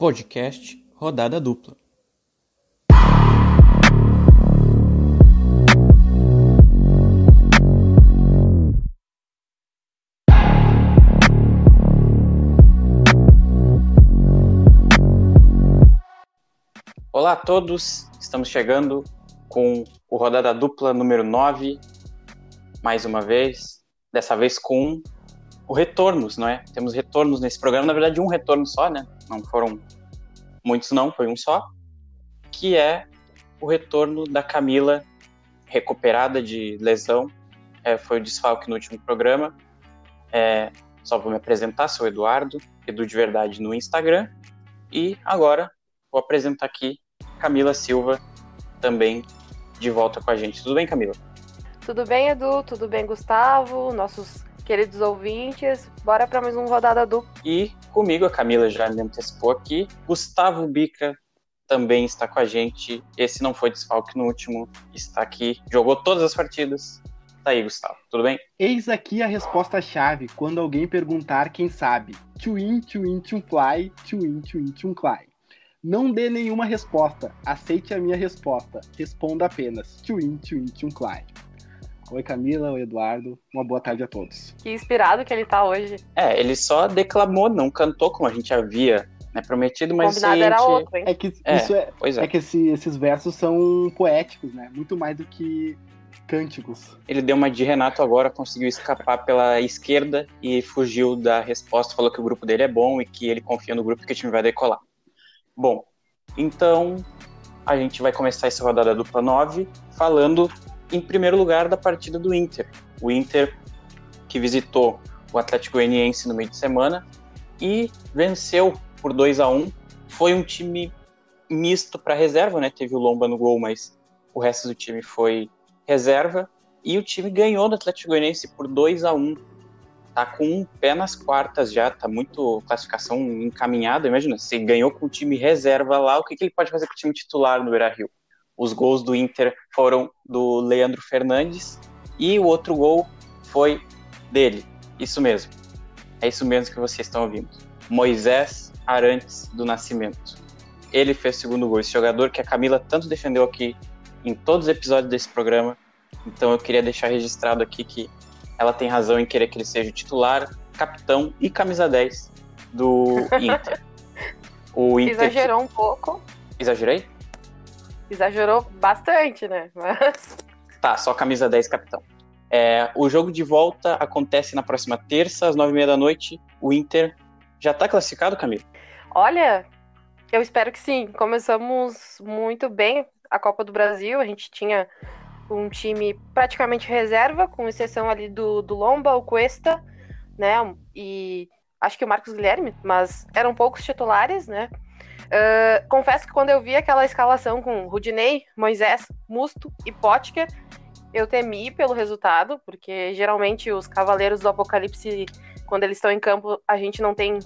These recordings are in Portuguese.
Podcast Rodada Dupla. Olá a todos, estamos chegando com o Rodada Dupla número 9, mais uma vez, dessa vez com o retornos, não é? Temos retornos nesse programa, na verdade um retorno só, né? Não foram muitos não, foi um só, que é o retorno da Camila recuperada de lesão, é, foi o desfalque no último programa. É, só vou me apresentar, sou Eduardo, Edu de Verdade no Instagram, e agora vou apresentar aqui Camila Silva, também de volta com a gente. Tudo bem, Camila? Tudo bem, Edu? Tudo bem, Gustavo? Nossos queridos ouvintes. Bora para mais um Rodada Dupla. E comigo, a Camila já me antecipou aqui, Gustavo Bica também está com a gente. Esse não foi desfalque no último, está aqui, jogou todas as partidas. Tá aí, Gustavo, tudo bem? Eis aqui a resposta-chave quando alguém perguntar quem sabe. Twin, twin, twin fly, twin, twin, twin fly. Não dê nenhuma resposta. Aceite a minha resposta. Responda apenas. Twin, twin, twin, fly. Oi, Camila, oi, Eduardo. Uma boa tarde a todos. Que inspirado que ele tá hoje. É, ele só declamou, não cantou como a gente havia né, prometido, mas. Combinado gente... era outro, hein? É que, É, isso é, Pois é. é que esse- esses versos são poéticos, né? Muito mais do que cânticos. Ele deu uma de Renato agora, conseguiu escapar pela esquerda e fugiu da resposta, falou que o grupo dele é bom e que ele confia no grupo que o time vai decolar. Bom, então a gente vai começar essa rodada dupla 9 falando em primeiro lugar da partida do Inter. O Inter que visitou o Atlético Goianiense no meio de semana e venceu por 2 a 1 Foi um time misto para reserva, né? Teve o Lomba no gol, mas o resto do time foi reserva e o time ganhou do Atlético Goianiense por 2 a 1 Tá com um pé nas quartas já, tá muito classificação encaminhada. Imagina, se ganhou com o time reserva lá, o que, que ele pode fazer com o time titular no Beira Rio? Os gols do Inter foram do Leandro Fernandes e o outro gol foi dele. Isso mesmo. É isso mesmo que vocês estão ouvindo. Moisés Arantes do Nascimento. Ele fez o segundo gol. Esse jogador que a Camila tanto defendeu aqui em todos os episódios desse programa. Então eu queria deixar registrado aqui que ela tem razão em querer que ele seja o titular, capitão e camisa 10 do Inter. O Inter. Exagerou um pouco. Exagerei? Exagerou bastante, né? Mas Tá, só camisa 10 capitão. É, o jogo de volta acontece na próxima terça, às nove e meia da noite. O Inter já tá classificado, Camila? olha, eu espero que sim. Começamos muito bem a Copa do Brasil. A gente tinha um time praticamente reserva, com exceção ali do, do Lomba, o Cuesta, né? E acho que o Marcos Guilherme, mas eram poucos titulares, né? Ah, confesso que quando eu vi aquela escalação com Rudinei, Moisés, Musto e Potker, eu temi pelo resultado, porque geralmente os Cavaleiros do Apocalipse, quando eles estão em campo, a gente não tem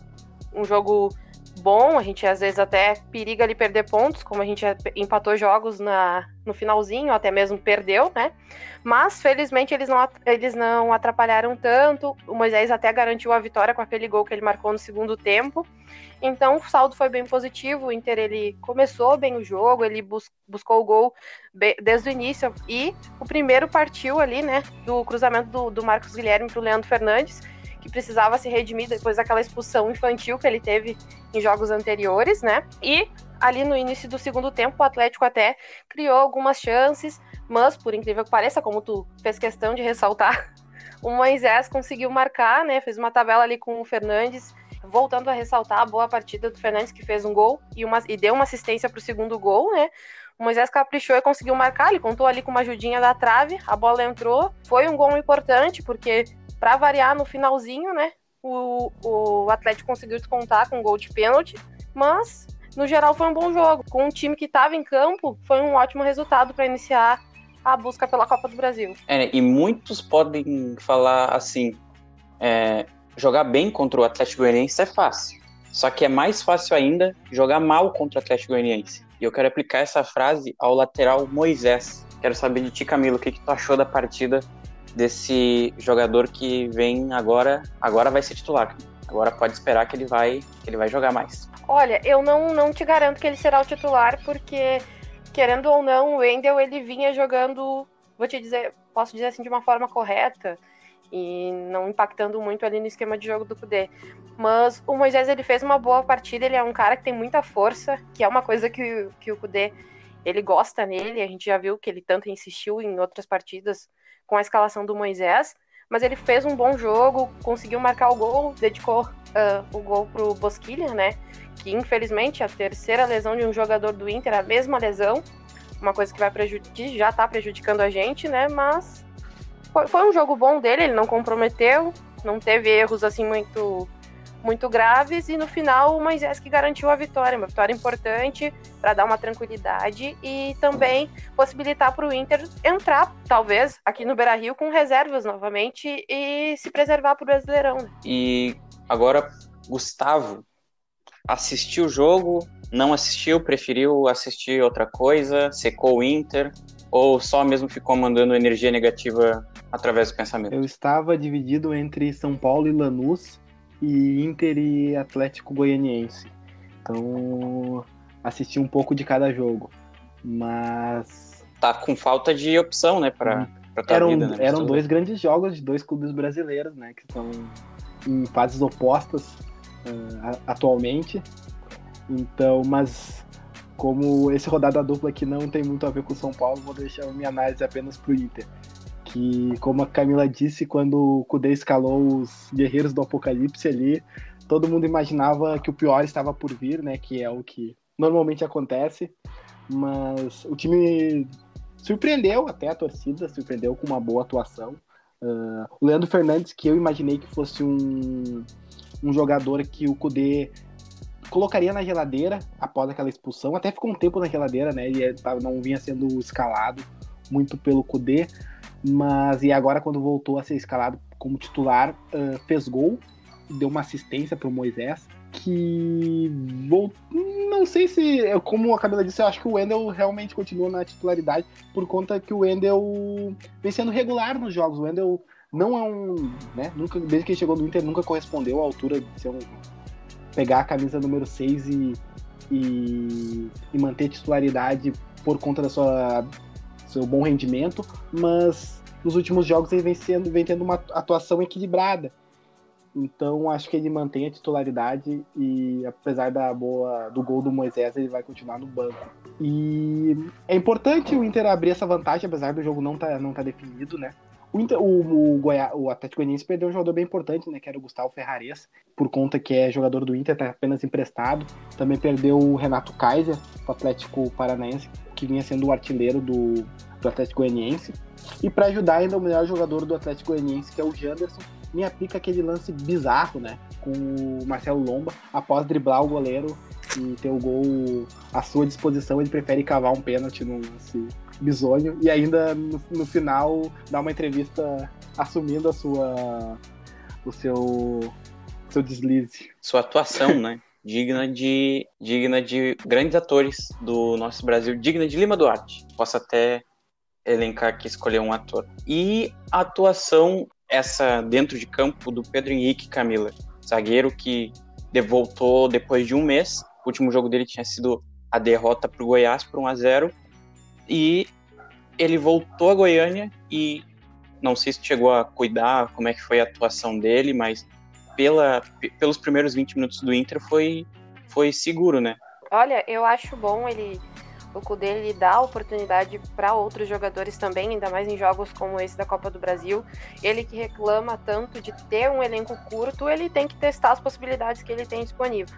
um jogo bom, a gente às vezes até periga ali perder pontos, como a gente empatou jogos na, no finalzinho, até mesmo perdeu, né? Mas felizmente eles não, eles não atrapalharam tanto. O Moisés até garantiu a vitória com aquele gol que ele marcou no segundo tempo. Então o saldo foi bem positivo. O Inter ele começou bem o jogo, ele bus- buscou o gol desde o início e o primeiro partiu ali, né, do cruzamento do, do Marcos Guilherme para o Leandro Fernandes, que precisava se redimir depois daquela expulsão infantil que ele teve em jogos anteriores, né? E ali no início do segundo tempo, o Atlético até criou algumas chances, mas por incrível que pareça, como tu fez questão de ressaltar, o Moisés conseguiu marcar, né? Fez uma tabela ali com o Fernandes, voltando a ressaltar a boa partida do Fernandes que fez um gol e, uma, e deu uma assistência para o segundo gol, né? O Moisés caprichou e conseguiu marcar, ele contou ali com uma ajudinha da trave, a bola entrou, foi um gol importante porque para variar no finalzinho, né? O, o Atlético conseguiu descontar com um gol de pênalti, mas no geral foi um bom jogo. Com um time que estava em campo, foi um ótimo resultado para iniciar a busca pela Copa do Brasil. É, e muitos podem falar assim: é, jogar bem contra o Atlético Goianiense é fácil. Só que é mais fácil ainda jogar mal contra o Atlético Goianiense. E eu quero aplicar essa frase ao lateral Moisés. Quero saber de ti, Camilo, o que, que tu achou da partida desse jogador que vem agora, agora vai ser titular. Agora pode esperar que ele vai, que ele vai jogar mais. Olha, eu não, não te garanto que ele será o titular, porque, querendo ou não, o Wendel ele vinha jogando, vou te dizer, posso dizer assim, de uma forma correta e não impactando muito ali no esquema de jogo do Kudê. Mas o Moisés ele fez uma boa partida, ele é um cara que tem muita força, que é uma coisa que, que o Kudê ele gosta nele, a gente já viu que ele tanto insistiu em outras partidas com a escalação do Moisés, mas ele fez um bom jogo, conseguiu marcar o gol, dedicou uh, o gol pro Bosquilha, né? Que infelizmente a terceira lesão de um jogador do Inter, a mesma lesão, uma coisa que vai prejudicar, já tá prejudicando a gente, né? Mas foi, foi um jogo bom dele, ele não comprometeu, não teve erros assim muito muito graves e no final o Moisés que garantiu a vitória, uma vitória importante para dar uma tranquilidade e também possibilitar para o Inter entrar, talvez, aqui no Beira-Rio com reservas novamente e se preservar para o Brasileirão. Né? E agora, Gustavo, assistiu o jogo, não assistiu, preferiu assistir outra coisa, secou o Inter ou só mesmo ficou mandando energia negativa através do pensamento? Eu estava dividido entre São Paulo e Lanús e Inter e Atlético Goianiense. Então, assisti um pouco de cada jogo. Mas. Tá com falta de opção, né, pra, hum. pra eram, vida, né? Eram dois grandes jogos de dois clubes brasileiros, né, que estão em fases opostas uh, atualmente. Então, mas como esse rodada dupla aqui não tem muito a ver com o São Paulo, vou deixar minha análise apenas pro Inter que, como a Camila disse, quando o Kudê escalou os Guerreiros do Apocalipse ali, todo mundo imaginava que o pior estava por vir, né? Que é o que normalmente acontece. Mas o time surpreendeu até a torcida, surpreendeu com uma boa atuação. Uh, o Leandro Fernandes, que eu imaginei que fosse um, um jogador que o Kudê colocaria na geladeira após aquela expulsão. Até ficou um tempo na geladeira, né? Ele não vinha sendo escalado muito pelo Kudê. Mas e agora quando voltou a ser escalado como titular, uh, fez gol, deu uma assistência para o Moisés, que vou, não sei se, como a Camila disse, eu acho que o Wendel realmente continua na titularidade por conta que o Wendel vem sendo regular nos jogos. O Wendel não é um, né, nunca desde que ele chegou no Inter nunca correspondeu à altura de ser um pegar a camisa número 6 e, e, e manter titularidade por conta da sua seu bom rendimento, mas nos últimos jogos ele vem, sendo, vem tendo uma atuação equilibrada. Então acho que ele mantém a titularidade e apesar da boa do gol do Moisés, ele vai continuar no banco. E é importante o Inter abrir essa vantagem, apesar do jogo não tá, não tá definido, né? O, o, o, o Atlético Goianiense perdeu um jogador bem importante, né? Que era o Gustavo Ferrares, por conta que é jogador do Inter, tá apenas emprestado. Também perdeu o Renato Kaiser, do Atlético Paranaense, que vinha sendo o artilheiro do, do Atlético Goianiense. E para ajudar ainda o melhor jogador do Atlético Goianiense, que é o Janderson, me aplica aquele lance bizarro, né? Com o Marcelo Lomba, após driblar o goleiro e ter o gol à sua disposição, ele prefere cavar um pênalti num lance bizonho e ainda no, no final dá uma entrevista assumindo a sua o seu seu deslize. Sua atuação, né? digna de digna de grandes atores do nosso Brasil, digna de Lima Duarte. Posso até elencar aqui escolher um ator. E a atuação essa dentro de campo do Pedro Henrique Camila, zagueiro que voltou depois de um mês. O último jogo dele tinha sido a derrota para o Goiás por 1 a 0 e ele voltou a Goiânia e não sei se chegou a cuidar como é que foi a atuação dele, mas pela, pelos primeiros 20 minutos do Inter foi, foi seguro, né? Olha, eu acho bom ele o Cudê ele dá oportunidade para outros jogadores também, ainda mais em jogos como esse da Copa do Brasil. Ele que reclama tanto de ter um elenco curto, ele tem que testar as possibilidades que ele tem disponível.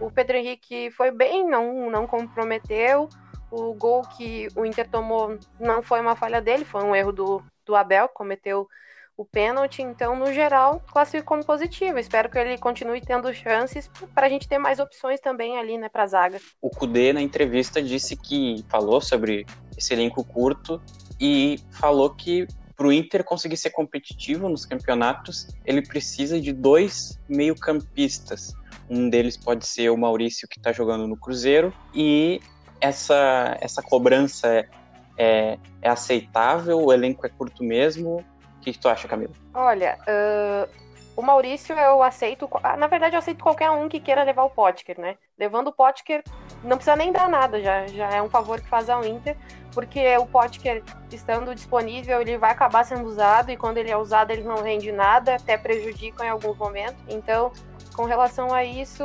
O Pedro Henrique foi bem, não, não comprometeu. O gol que o Inter tomou não foi uma falha dele, foi um erro do, do Abel, cometeu o pênalti. Então, no geral, classifico como positivo. Espero que ele continue tendo chances para a gente ter mais opções também ali, né, para zaga. O Kudê, na entrevista, disse que falou sobre esse elenco curto e falou que para o Inter conseguir ser competitivo nos campeonatos, ele precisa de dois meio-campistas. Um deles pode ser o Maurício, que está jogando no Cruzeiro, e essa, essa cobrança é, é, é, aceitável? O elenco é curto mesmo? O que, que tu acha, Camila? Olha, uh, O Maurício eu aceito, ah, na verdade eu aceito qualquer um que queira levar o Potker, né? Levando o Potker, não precisa nem dar nada, já, já é um favor que faz ao Inter, porque o Potker estando disponível, ele vai acabar sendo usado e quando ele é usado ele não rende nada, até prejudica em alguns momentos. Então, com relação a isso,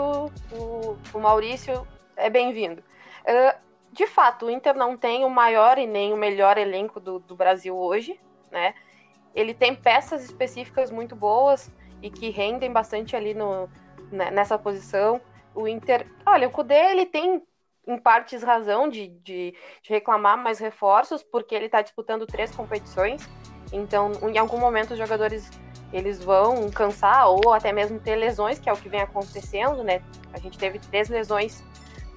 o, o Maurício é bem-vindo. Uh, de fato, o Inter não tem o maior e nem o melhor elenco do, do Brasil hoje, né? Ele tem peças específicas muito boas e que rendem bastante ali no, né, nessa posição. O Inter, olha, o Cudê ele tem em partes razão de, de, de reclamar mais reforços, porque ele está disputando três competições. Então, em algum momento, os jogadores eles vão cansar ou até mesmo ter lesões, que é o que vem acontecendo, né? A gente teve três lesões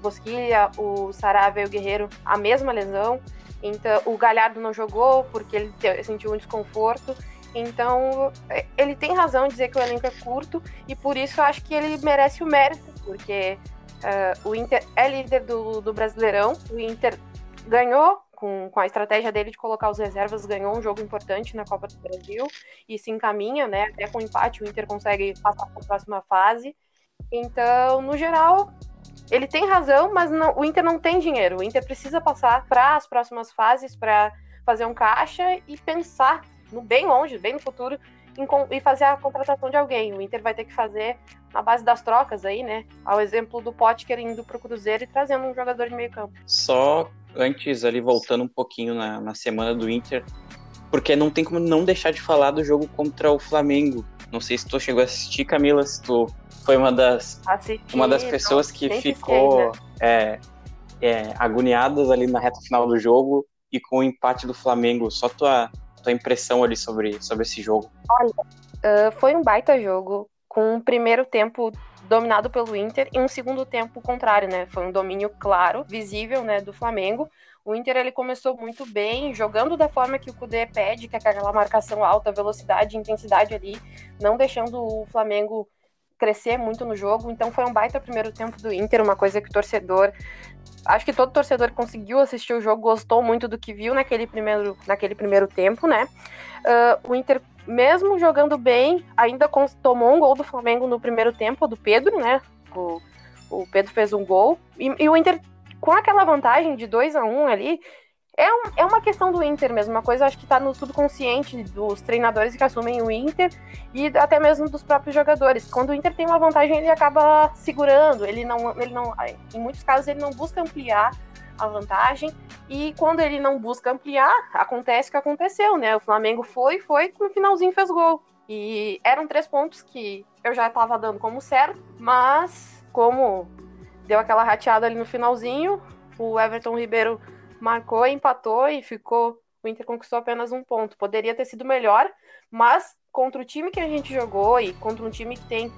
Bosquilha, o Sarave e o Guerreiro a mesma lesão. Então, o Galhardo não jogou porque ele sentiu um desconforto. Então, é, ele tem razão em dizer que o elenco é curto e por isso eu acho que ele merece o mérito, porque uh, o Inter é líder do, do Brasileirão, o Inter ganhou com, com a estratégia dele de colocar os reservas, ganhou um jogo importante na Copa do Brasil e se encaminha, né? Até com empate o Inter consegue passar para a próxima fase. Então, no geral, ele tem razão, mas não, o Inter não tem dinheiro. O Inter precisa passar para as próximas fases para fazer um caixa e pensar no bem longe, bem no futuro, e fazer a contratação de alguém. O Inter vai ter que fazer na base das trocas aí, né? Ao exemplo do Potker indo para o Cruzeiro e trazendo um jogador de meio campo. Só antes ali, voltando um pouquinho na, na semana do Inter, porque não tem como não deixar de falar do jogo contra o Flamengo. Não sei se tu chegou a assistir, Camila, se tu foi uma das, Assisti, uma das pessoas que ficou né? é, é, agoniadas ali na reta final do jogo e com o empate do Flamengo. Só tua, tua impressão ali sobre, sobre esse jogo. Olha, uh, foi um baita jogo, com um primeiro tempo dominado pelo Inter e um segundo tempo contrário, né? Foi um domínio claro, visível, né, do Flamengo. O Inter ele começou muito bem, jogando da forma que o Cudê pede, que é aquela marcação alta, velocidade, intensidade ali, não deixando o Flamengo crescer muito no jogo. Então foi um baita primeiro tempo do Inter, uma coisa que o torcedor. Acho que todo torcedor conseguiu assistir o jogo, gostou muito do que viu naquele primeiro, naquele primeiro tempo, né? Uh, o Inter, mesmo jogando bem, ainda tomou um gol do Flamengo no primeiro tempo, do Pedro, né? O, o Pedro fez um gol. E, e o Inter, com aquela vantagem de 2 a 1 um ali, é, um, é uma questão do Inter mesmo, uma coisa acho que está no subconsciente dos treinadores que assumem o Inter e até mesmo dos próprios jogadores. Quando o Inter tem uma vantagem, ele acaba segurando, ele não, ele não, em muitos casos ele não busca ampliar a vantagem e quando ele não busca ampliar, acontece o que aconteceu, né? O Flamengo foi, foi, no finalzinho fez gol. E eram três pontos que eu já estava dando como certo, mas como deu aquela rateada ali no finalzinho, o Everton Ribeiro marcou, empatou e ficou. O Inter conquistou apenas um ponto. Poderia ter sido melhor, mas contra o time que a gente jogou e contra um time que tem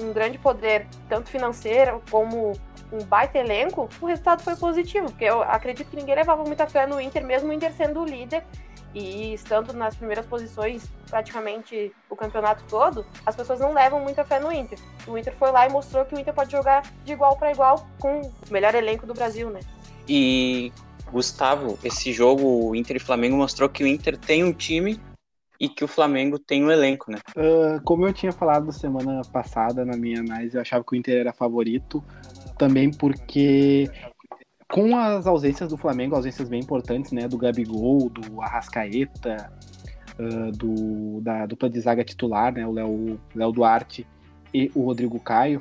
um grande poder, tanto financeiro como um baita elenco, o resultado foi positivo, porque eu acredito que ninguém levava muita fé no Inter, mesmo o Inter sendo o líder e estando nas primeiras posições praticamente o campeonato todo, as pessoas não levam muita fé no Inter. O Inter foi lá e mostrou que o Inter pode jogar de igual para igual com o melhor elenco do Brasil, né? E Gustavo, esse jogo Inter e Flamengo mostrou que o Inter tem um time e que o Flamengo tem um elenco, né? Uh, como eu tinha falado semana passada na minha análise, eu achava que o Inter era favorito, também porque com as ausências do Flamengo, ausências bem importantes, né? Do Gabigol, do Arrascaeta, uh, do, da dupla de zaga titular, né? O Léo, Léo Duarte e o Rodrigo Caio.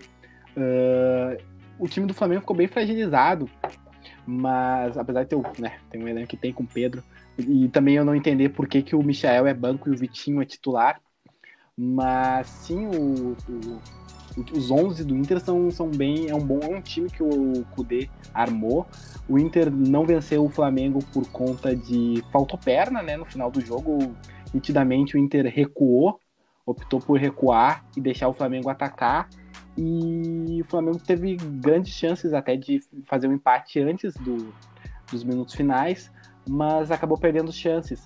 Uh, o time do Flamengo ficou bem fragilizado mas apesar de ter, né, tem um elenco que tem com o Pedro, e também eu não entender por que, que o Michael é banco e o Vitinho é titular, mas sim, o, o, os 11 do Inter são, são bem, é um bom é um time que o Kudê armou. O Inter não venceu o Flamengo por conta de faltou perna, né, no final do jogo, nitidamente o Inter recuou, optou por recuar e deixar o Flamengo atacar. E o Flamengo teve grandes chances até de fazer um empate antes do, dos minutos finais, mas acabou perdendo chances.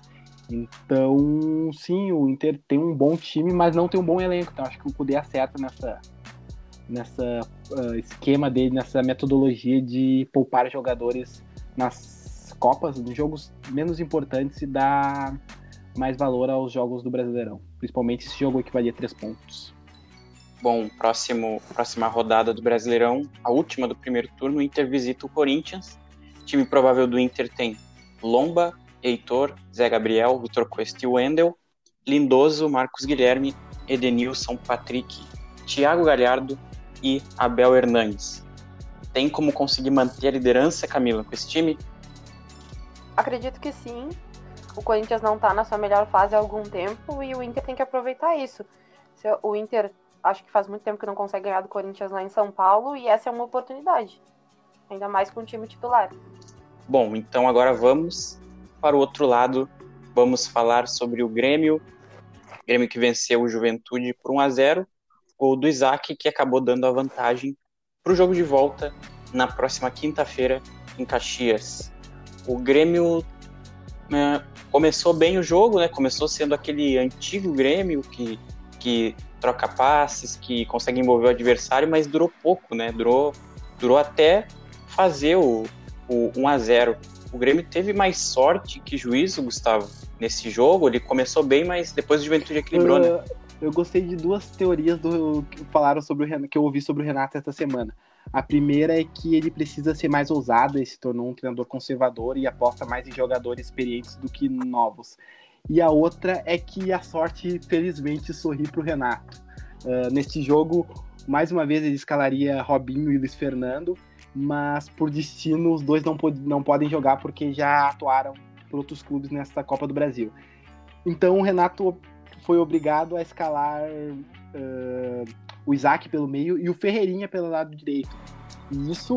Então, sim, o Inter tem um bom time, mas não tem um bom elenco. Então, acho que o Kudê acerta nessa, nessa uh, esquema dele, nessa metodologia de poupar jogadores nas Copas, nos jogos menos importantes e dar mais valor aos jogos do Brasileirão. Principalmente esse jogo que valia três pontos. Bom, próximo, próxima rodada do Brasileirão, a última do primeiro turno, o Inter visita o Corinthians. Time provável do Inter tem Lomba, Heitor, Zé Gabriel, Vitor Cuesta e Wendel, Lindoso, Marcos Guilherme, Edenilson, Patrick, Thiago Galhardo e Abel Hernandes. Tem como conseguir manter a liderança, Camila, com esse time? Acredito que sim. O Corinthians não está na sua melhor fase há algum tempo e o Inter tem que aproveitar isso. O Inter acho que faz muito tempo que não consegue ganhar do Corinthians lá em São Paulo e essa é uma oportunidade. Ainda mais com o time titular. Bom, então agora vamos para o outro lado. Vamos falar sobre o Grêmio. Grêmio que venceu o Juventude por 1 a 0 Gol do Isaac, que acabou dando a vantagem para o jogo de volta na próxima quinta-feira em Caxias. O Grêmio né, começou bem o jogo, né? Começou sendo aquele antigo Grêmio que, que troca passes, que consegue envolver o adversário, mas durou pouco, né? Durou, durou até fazer o, o 1 a 0 O Grêmio teve mais sorte que juízo, Gustavo, nesse jogo. Ele começou bem, mas depois o Juventude equilibrou, né? Eu gostei de duas teorias do que falaram sobre o que eu ouvi sobre o Renato esta semana. A primeira é que ele precisa ser mais ousado, ele se tornou um treinador conservador e aposta mais em jogadores experientes do que novos. E a outra é que a sorte, felizmente, sorri para o Renato. Uh, neste jogo, mais uma vez, ele escalaria Robinho e Luiz Fernando, mas por destino os dois não, pod não podem jogar porque já atuaram por outros clubes nessa Copa do Brasil. Então o Renato foi obrigado a escalar uh, o Isaac pelo meio e o Ferreirinha pelo lado direito. E isso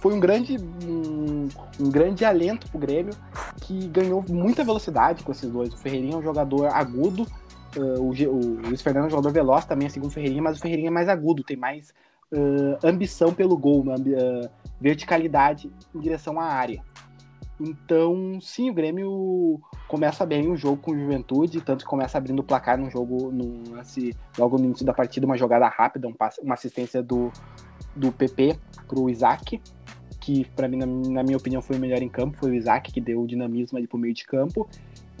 foi um grande, um, um grande alento pro Grêmio, que ganhou muita velocidade com esses dois. O Ferreirinha é um jogador agudo, uh, o, o Luiz Fernando é um jogador veloz também, segundo o Ferreirinha, mas o Ferreirinha é mais agudo, tem mais uh, ambição pelo gol, uma uh, verticalidade em direção à área. Então, sim, o Grêmio começa bem o jogo com o Juventude, tanto que começa abrindo o placar num jogo, num lance, logo no início da partida, uma jogada rápida, um passe, uma assistência do, do PP pro Isaac, que para mim, na, na, minha opinião, foi o melhor em campo, foi o Isaac que deu o dinamismo ali pro meio de campo.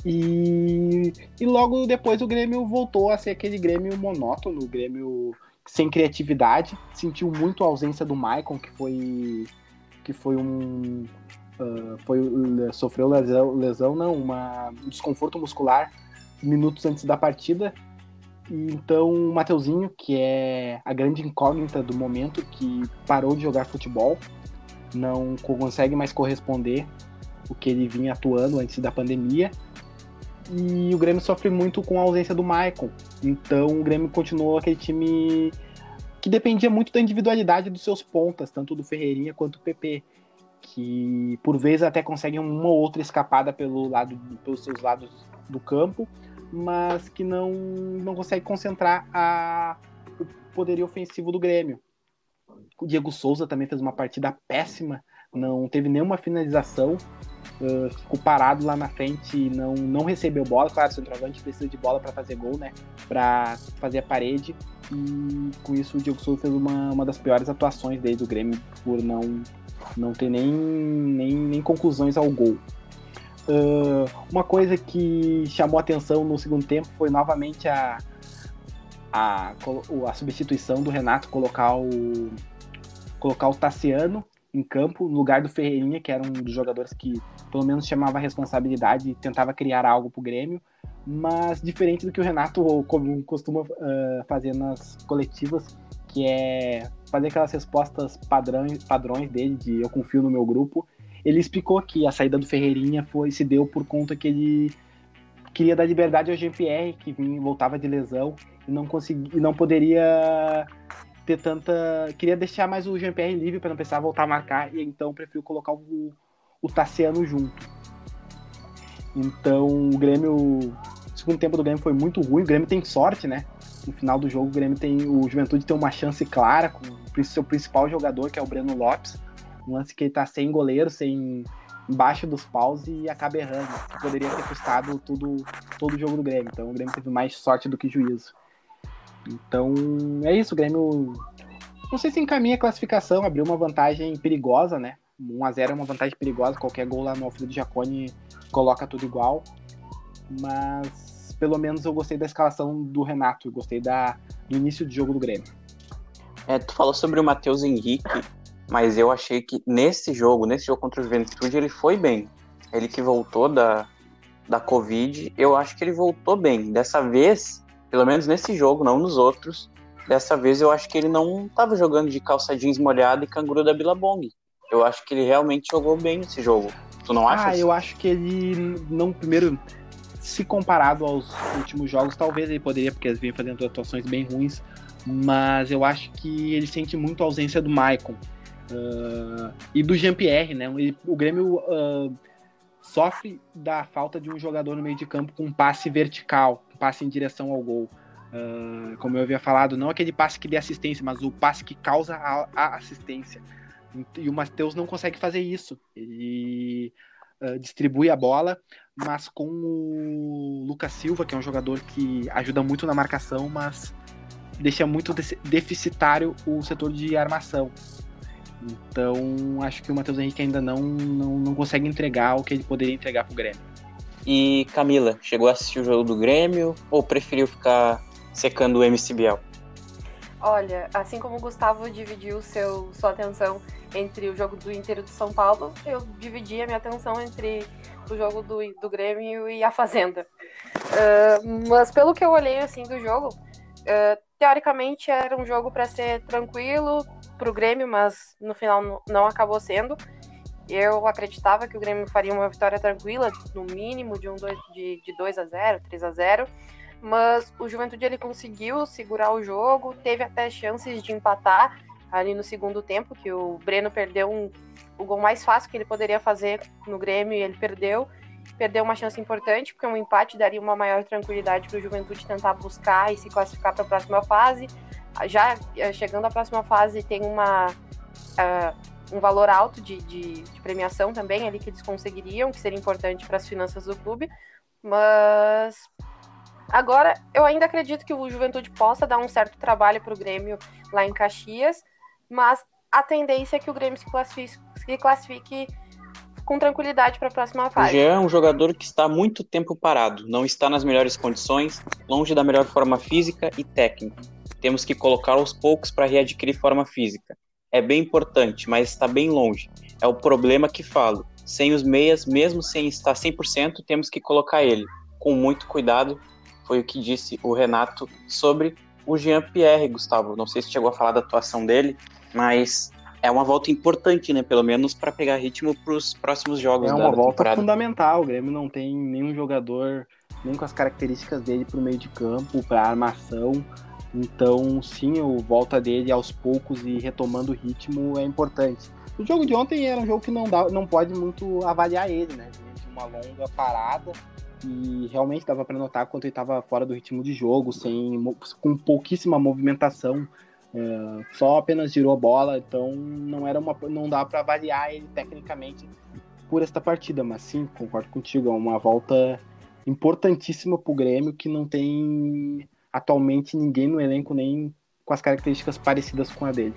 E, e logo depois o Grêmio voltou a ser aquele Grêmio monótono, o Grêmio sem criatividade, sentiu muito a ausência do Maicon, que foi que foi um uh, foi sofreu lesão, lesão não, uma, um desconforto muscular minutos antes da partida. E então o Mateuzinho, que é a grande incógnita do momento, que parou de jogar futebol, não consegue mais corresponder o que ele vinha atuando antes da pandemia. E o Grêmio sofre muito com a ausência do Maicon. Então o Grêmio continuou aquele time que dependia muito da individualidade dos seus pontas, tanto do Ferreirinha quanto do PP, que por vezes até conseguem uma ou outra escapada pelo lado, pelos seus lados do campo, mas que não, não consegue concentrar a, o poderio ofensivo do Grêmio. O Diego Souza também fez uma partida péssima, não teve nenhuma finalização, uh, ficou parado lá na frente e não, não recebeu bola. Claro, o centroavante precisa de bola para fazer gol, né? Para fazer a parede. E com isso o Diego Souza fez uma, uma das piores atuações dele do Grêmio por não, não ter nem, nem, nem conclusões ao gol. Uh, uma coisa que chamou atenção no segundo tempo foi novamente a, a, a substituição do Renato colocar o, colocar o Tassiano em campo, no lugar do Ferreirinha, que era um dos jogadores que pelo menos chamava a responsabilidade e tentava criar algo para o Grêmio, mas diferente do que o Renato como costuma uh, fazer nas coletivas, que é fazer aquelas respostas padrões, padrões dele de eu confio no meu grupo, ele explicou que a saída do Ferreirinha foi se deu por conta que ele queria dar liberdade ao Jean-Pierre, que vinha, voltava de lesão e não conseguia, e não poderia ter tanta. Queria deixar mais o Jean-Pierre livre para não precisar voltar a marcar, e então prefiro colocar o, o Tassiano junto. Então o Grêmio. O segundo tempo do Grêmio foi muito ruim. O Grêmio tem sorte, né? No final do jogo, o Grêmio tem. O Juventude tem uma chance clara com o seu principal jogador, que é o Breno Lopes. Um lance que ele tá sem goleiro, sem embaixo dos paus e acaba errando. Que poderia ter custado tudo, todo o jogo do Grêmio. Então o Grêmio teve mais sorte do que juízo. Então, é isso, o Grêmio. Não sei se encaminha a classificação, abriu uma vantagem perigosa, né? 1x0 é uma vantagem perigosa, qualquer gol lá no Alfredo Giacone coloca tudo igual. Mas pelo menos eu gostei da escalação do Renato, eu gostei da, do início de jogo do Grêmio. É, tu falou sobre o Matheus Henrique, mas eu achei que nesse jogo, nesse jogo contra o Juventude, ele foi bem. Ele que voltou da, da Covid, eu acho que ele voltou bem. Dessa vez, pelo menos nesse jogo, não nos outros, dessa vez eu acho que ele não estava jogando de calça jeans molhada e canguru da Billabong. Eu acho que ele realmente jogou bem nesse jogo. Tu não acha? Ah, eu acho que ele não primeiro se comparado aos últimos jogos, talvez ele poderia, porque ele vem fazendo atuações bem ruins, mas eu acho que ele sente muito a ausência do Maicon uh, e do Jean-Pierre, né? O Grêmio uh, sofre da falta de um jogador no meio de campo com um passe vertical, passe em direção ao gol. Uh, como eu havia falado, não aquele passe que dê assistência, mas o passe que causa a, a assistência. E o Matheus não consegue fazer isso. Ele uh, distribui a bola, mas com o Lucas Silva, que é um jogador que ajuda muito na marcação, mas deixa muito deficitário o setor de armação. Então, acho que o Matheus Henrique ainda não, não, não consegue entregar o que ele poderia entregar para o Grêmio. E Camila, chegou a assistir o jogo do Grêmio ou preferiu ficar secando o MCBL? Olha, assim como o Gustavo dividiu seu, sua atenção entre o jogo do Inter e do São Paulo, eu dividi a minha atenção entre o jogo do, do Grêmio e a Fazenda. Uh, mas pelo que eu olhei assim do jogo, uh, teoricamente era um jogo para ser tranquilo para o Grêmio, mas no final não acabou sendo. Eu acreditava que o Grêmio faria uma vitória tranquila, no mínimo de um dois, de, de 2 a 0 3 a 0 mas o Juventude ele conseguiu segurar o jogo, teve até chances de empatar ali no segundo tempo, que o Breno perdeu um, o gol mais fácil que ele poderia fazer no Grêmio e ele perdeu. Perdeu uma chance importante, porque um empate daria uma maior tranquilidade para o Juventude tentar buscar e se classificar para a próxima fase. Já eh, chegando à próxima fase, tem uma, uh, um valor alto de, de, de premiação também ali que eles conseguiriam, que seria importante para as finanças do clube. Mas Agora, eu ainda acredito que o Juventude possa dar um certo trabalho para o Grêmio lá em Caxias, mas a tendência é que o Grêmio se classifique, se classifique com tranquilidade para a próxima fase. O Jean é um jogador que está muito tempo parado, não está nas melhores condições, longe da melhor forma física e técnica. Temos que colocar aos poucos para readquirir forma física. É bem importante, mas está bem longe. É o problema que falo. Sem os meias, mesmo sem estar 100%, temos que colocar ele com muito cuidado foi o que disse o Renato sobre o Jean-Pierre, Gustavo. Não sei se chegou a falar da atuação dele, mas é uma volta importante, né? Pelo menos para pegar ritmo para os próximos jogos. É uma volta temporada. fundamental. O Grêmio não tem nenhum jogador nem com as características dele para o meio de campo, para armação. Então, sim, o volta dele aos poucos e retomando o ritmo é importante. O jogo de ontem era um jogo que não, dá, não pode muito avaliar ele, né? De uma longa parada e realmente dava para notar quanto ele estava fora do ritmo de jogo, sem com pouquíssima movimentação, é, só apenas girou a bola, então não era uma não dá para avaliar ele tecnicamente por esta partida, mas sim, concordo contigo, é uma volta importantíssima para o Grêmio que não tem atualmente ninguém no elenco nem com as características parecidas com a dele.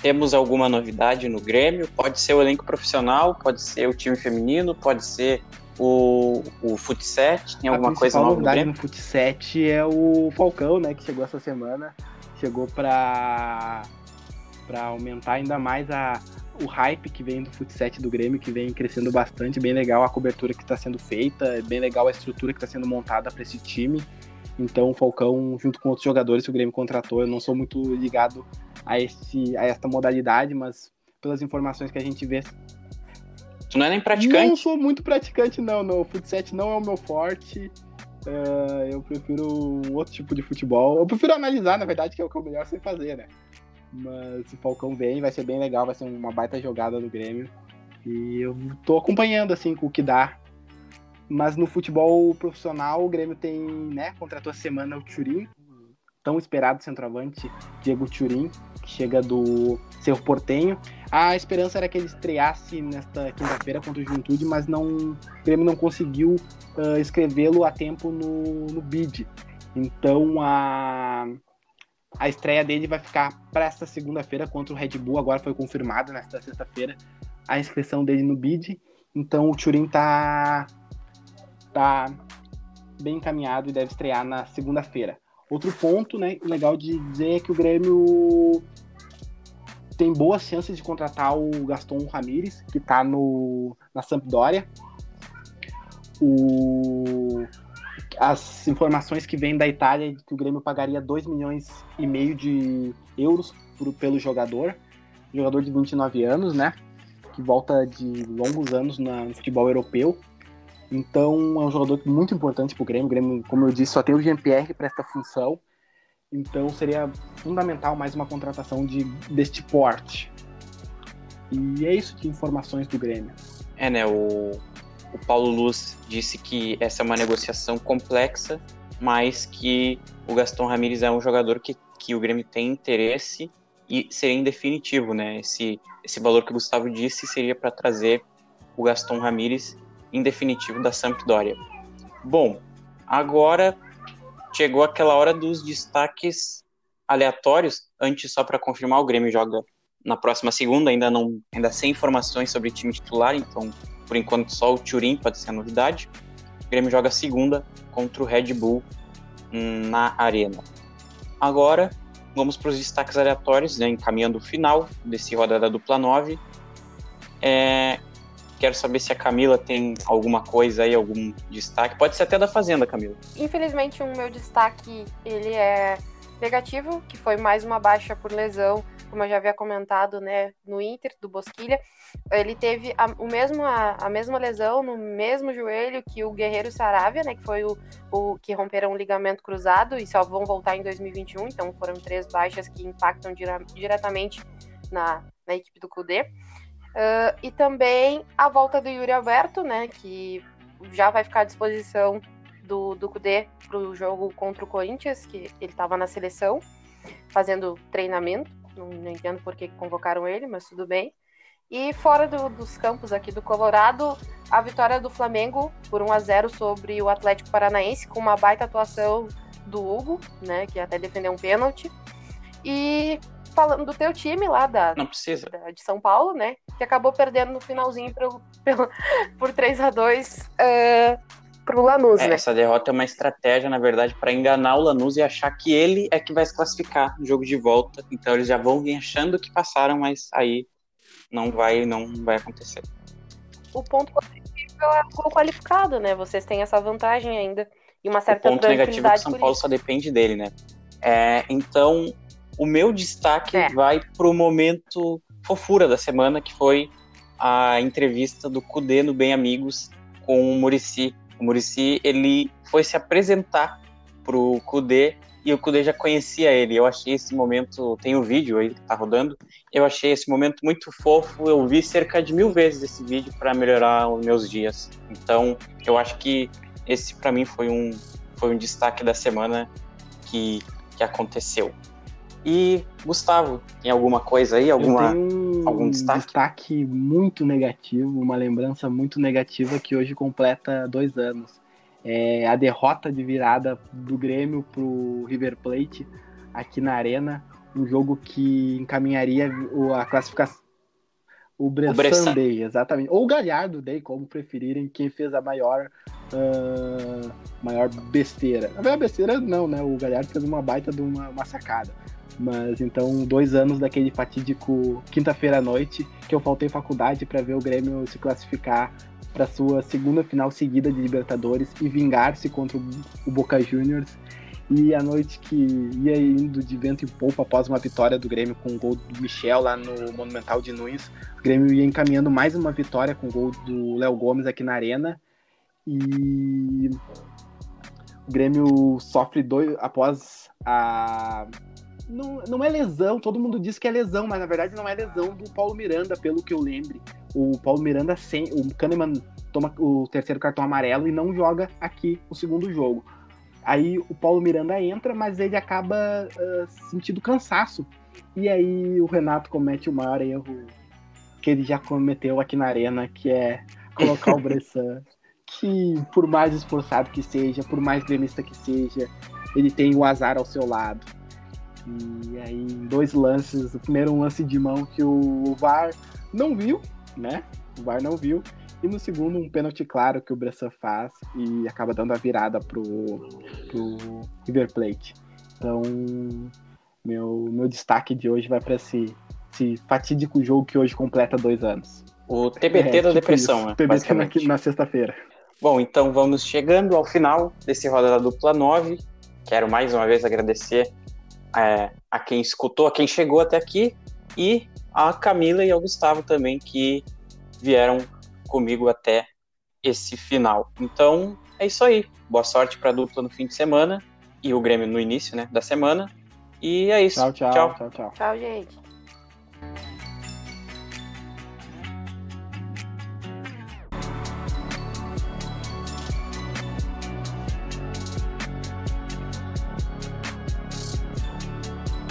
Temos alguma novidade no Grêmio? Pode ser o elenco profissional, pode ser o time feminino, pode ser o, o Futset, tem alguma coisa nova no Grêmio? no Futset é o Falcão, né, que chegou essa semana. Chegou para para aumentar ainda mais a, o hype que vem do Futset do Grêmio, que vem crescendo bastante, bem legal a cobertura que está sendo feita, é bem legal a estrutura que está sendo montada para esse time. Então o Falcão, junto com outros jogadores que o Grêmio contratou, eu não sou muito ligado a, esse, a esta modalidade, mas pelas informações que a gente vê, Tu não é nem praticante? Não sou muito praticante, não. No futsal não é o meu forte. Uh, eu prefiro outro tipo de futebol. Eu prefiro analisar, na verdade, que é o que eu melhor sei fazer, né? Mas se o Falcão vem, vai ser bem legal, vai ser uma baita jogada do Grêmio. E eu tô acompanhando, assim, com o que dá. Mas no futebol profissional, o Grêmio tem, né, contratou essa semana o Turim, tão esperado centroavante Diego Turim, que chega do Cerro Portenho. A esperança era que ele estreasse nesta quinta-feira contra o Juventude, mas não, o Grêmio não conseguiu uh, escrevê-lo a tempo no, no bid. Então a, a estreia dele vai ficar para esta segunda-feira contra o Red Bull. Agora foi confirmada nesta sexta-feira a inscrição dele no bid. Então o Turim tá, tá bem encaminhado e deve estrear na segunda-feira. Outro ponto né, legal de dizer é que o Grêmio tem boas chances de contratar o Gaston Ramírez, que está na Sampdoria. O, as informações que vêm da Itália é que o Grêmio pagaria 2 milhões e meio de euros por, pelo jogador, jogador de 29 anos, né? Que volta de longos anos na, no futebol europeu. Então é um jogador muito importante para o Grêmio. O Grêmio, como eu disse, só tem o GMPR para esta função. Então seria fundamental mais uma contratação de, deste porte. E é isso de informações do Grêmio. É, né? O, o Paulo Luz disse que essa é uma negociação complexa, mas que o Gaston Ramírez é um jogador que, que o Grêmio tem interesse e seria indefinitivo, né? Esse, esse valor que o Gustavo disse seria para trazer o Gaston Ramírez em definitivo da Sampdoria. Bom, agora chegou aquela hora dos destaques aleatórios. Antes, só para confirmar, o Grêmio joga na próxima segunda, ainda não ainda sem informações sobre time titular, então por enquanto só o Turin pode ser a novidade. O Grêmio joga segunda contra o Red Bull na Arena. Agora, vamos para os destaques aleatórios, né, encaminhando o final desse rodada dupla 9. É, quero saber se a Camila tem alguma coisa aí, algum destaque. Pode ser até da Fazenda, Camila. Infelizmente, o meu destaque ele é negativo, que foi mais uma baixa por lesão como eu já havia comentado, né, no Inter do Bosquilha, ele teve a, o mesmo, a, a, mesma lesão no mesmo joelho que o Guerreiro Saravia, né, que foi o, o que romperam o ligamento cruzado e só vão voltar em 2021, então foram três baixas que impactam dire, diretamente na, na equipe do Cudê. Uh, e também a volta do Yuri Alberto, né, que já vai ficar à disposição do, do Cudê para o jogo contra o Corinthians, que ele estava na seleção, fazendo treinamento. Não, não entendo por que convocaram ele, mas tudo bem. E fora do, dos campos aqui do Colorado, a vitória do Flamengo por 1 a 0 sobre o Atlético Paranaense, com uma baita atuação do Hugo, né, que até defendeu um pênalti. E falando do teu time lá da, Não precisa. Da, de São Paulo, né, que acabou perdendo no finalzinho pelo, pelo, por 3 a 2 uh, pro Lanús, é, né? Essa derrota é uma estratégia, na verdade, para enganar o Lanús e achar que ele é que vai se classificar no jogo de volta. Então eles já vão vir achando que passaram, mas aí não vai, não vai acontecer. O ponto positivo é o qualificado, né? Vocês têm essa vantagem ainda e uma certa o ponto negativo é que o São Paulo só depende dele, né? É, então, o meu destaque é. vai pro momento fofura da semana, que foi a entrevista do Cudê no Bem Amigos com o Murici o Murici, ele foi se apresentar pro Kudê e o Kudê já conhecia ele. Eu achei esse momento, tem o um vídeo aí que tá rodando, eu achei esse momento muito fofo. Eu vi cerca de mil vezes esse vídeo para melhorar os meus dias. Então, eu acho que esse para mim foi um, foi um destaque da semana que, que aconteceu. E Gustavo, tem alguma coisa aí, alguma um algum destaque? destaque muito negativo, uma lembrança muito negativa que hoje completa dois anos. É a derrota de virada do Grêmio pro River Plate aqui na Arena, um jogo que encaminharia a classificação o Bressan, o Bressan Day, exatamente. Ou o Galhardo Day, como preferirem, quem fez a maior uh, maior besteira. A maior besteira não, né? O Galhardo fez uma baita de uma, uma sacada. Mas então, dois anos daquele fatídico quinta-feira à noite, que eu faltei faculdade para ver o Grêmio se classificar para sua segunda final seguida de Libertadores e vingar-se contra o Boca Juniors. E a noite que ia indo de vento em polpa após uma vitória do Grêmio com o gol do Michel lá no Monumental de Nunes, o Grêmio ia encaminhando mais uma vitória com o gol do Léo Gomes aqui na Arena. E o Grêmio sofre dois após a não, não é lesão, todo mundo diz que é lesão, mas na verdade não é lesão do Paulo Miranda, pelo que eu lembre. O Paulo Miranda, sem, o Kahneman toma o terceiro cartão amarelo e não joga aqui o segundo jogo. Aí o Paulo Miranda entra, mas ele acaba uh, sentindo cansaço. E aí o Renato comete o maior erro que ele já cometeu aqui na arena, que é colocar o Bressan, que por mais esforçado que seja, por mais gremista que seja, ele tem o azar ao seu lado e aí, dois lances, o primeiro um lance de mão que o VAR não viu, né? O VAR não viu. E no segundo, um pênalti claro que o Bressan faz e acaba dando a virada pro, pro River Plate. Então, meu, meu destaque de hoje vai para esse, esse fatídico jogo que hoje completa dois anos. O TBT é, da tipo depressão, né? TBT na, na sexta-feira. Bom, então vamos chegando ao final desse Roda da Dupla 9. Quero mais uma vez agradecer é, a quem escutou, a quem chegou até aqui e a Camila e ao Gustavo também que vieram comigo até esse final. Então é isso aí. Boa sorte para a dupla no fim de semana e o Grêmio no início né, da semana. E é isso. Tchau, tchau. Tchau, tchau. Tchau, gente.